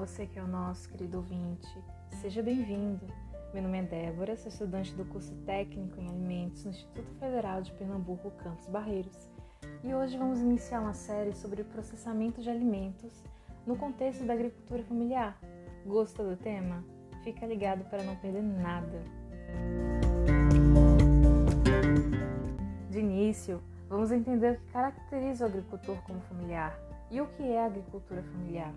você que é o nosso querido ouvinte. Seja bem-vindo. Meu nome é Débora, sou estudante do curso técnico em alimentos no Instituto Federal de Pernambuco, Campos Barreiros. E hoje vamos iniciar uma série sobre o processamento de alimentos no contexto da agricultura familiar. Gostou do tema? Fica ligado para não perder nada. De início, vamos entender o que caracteriza o agricultor como familiar e o que é a agricultura familiar.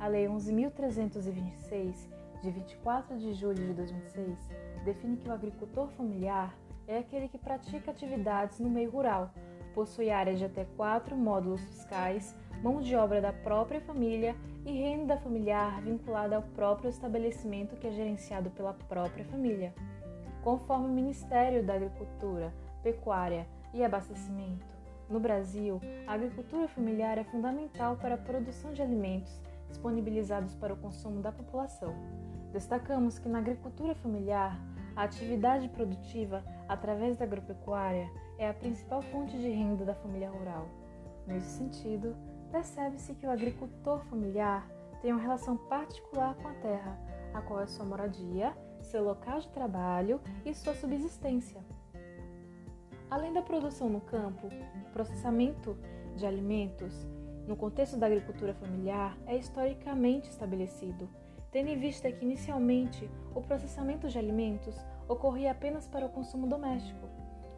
A Lei 11.326, de 24 de julho de 2006, define que o agricultor familiar é aquele que pratica atividades no meio rural, possui áreas de até quatro módulos fiscais, mão de obra da própria família e renda familiar vinculada ao próprio estabelecimento que é gerenciado pela própria família. Conforme o Ministério da Agricultura, Pecuária e Abastecimento, no Brasil, a agricultura familiar é fundamental para a produção de alimentos disponibilizados para o consumo da população. Destacamos que na agricultura familiar, a atividade produtiva através da agropecuária é a principal fonte de renda da família rural. Nesse sentido, percebe-se que o agricultor familiar tem uma relação particular com a terra, a qual é sua moradia, seu local de trabalho e sua subsistência. Além da produção no campo, o processamento de alimentos no contexto da agricultura familiar, é historicamente estabelecido, tendo em vista que inicialmente o processamento de alimentos ocorria apenas para o consumo doméstico.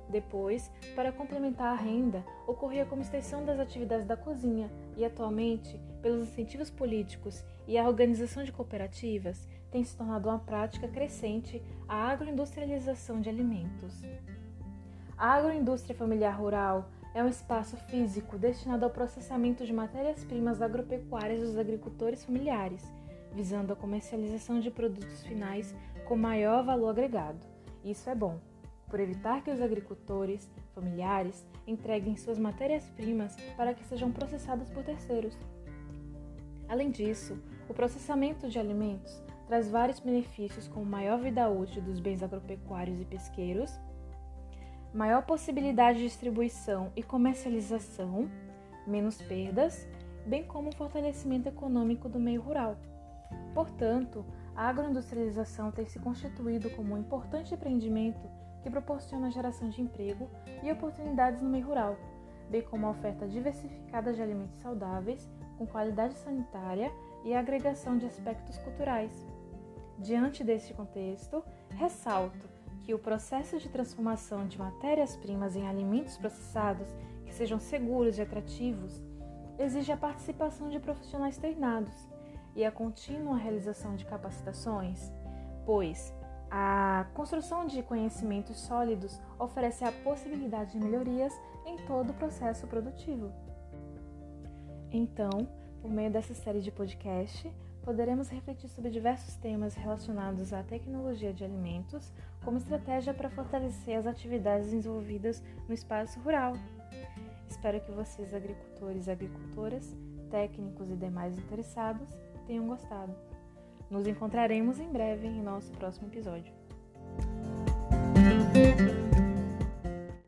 Depois, para complementar a renda, ocorria como extensão das atividades da cozinha e atualmente, pelos incentivos políticos e a organização de cooperativas, tem se tornado uma prática crescente a agroindustrialização de alimentos. A agroindústria familiar rural é um espaço físico destinado ao processamento de matérias-primas agropecuárias dos agricultores familiares, visando a comercialização de produtos finais com maior valor agregado. Isso é bom, por evitar que os agricultores familiares entreguem suas matérias-primas para que sejam processadas por terceiros. Além disso, o processamento de alimentos traz vários benefícios, como maior vida útil dos bens agropecuários e pesqueiros maior possibilidade de distribuição e comercialização, menos perdas, bem como o fortalecimento econômico do meio rural. Portanto, a agroindustrialização tem se constituído como um importante empreendimento que proporciona geração de emprego e oportunidades no meio rural, bem como a oferta diversificada de alimentos saudáveis, com qualidade sanitária e a agregação de aspectos culturais. Diante deste contexto, ressalto que o processo de transformação de matérias-primas em alimentos processados que sejam seguros e atrativos exige a participação de profissionais treinados e a contínua realização de capacitações, pois a construção de conhecimentos sólidos oferece a possibilidade de melhorias em todo o processo produtivo. Então, por meio dessa série de podcast, poderemos refletir sobre diversos temas relacionados à tecnologia de alimentos como estratégia para fortalecer as atividades desenvolvidas no espaço rural. Espero que vocês, agricultores e agricultoras, técnicos e demais interessados, tenham gostado. Nos encontraremos em breve em nosso próximo episódio.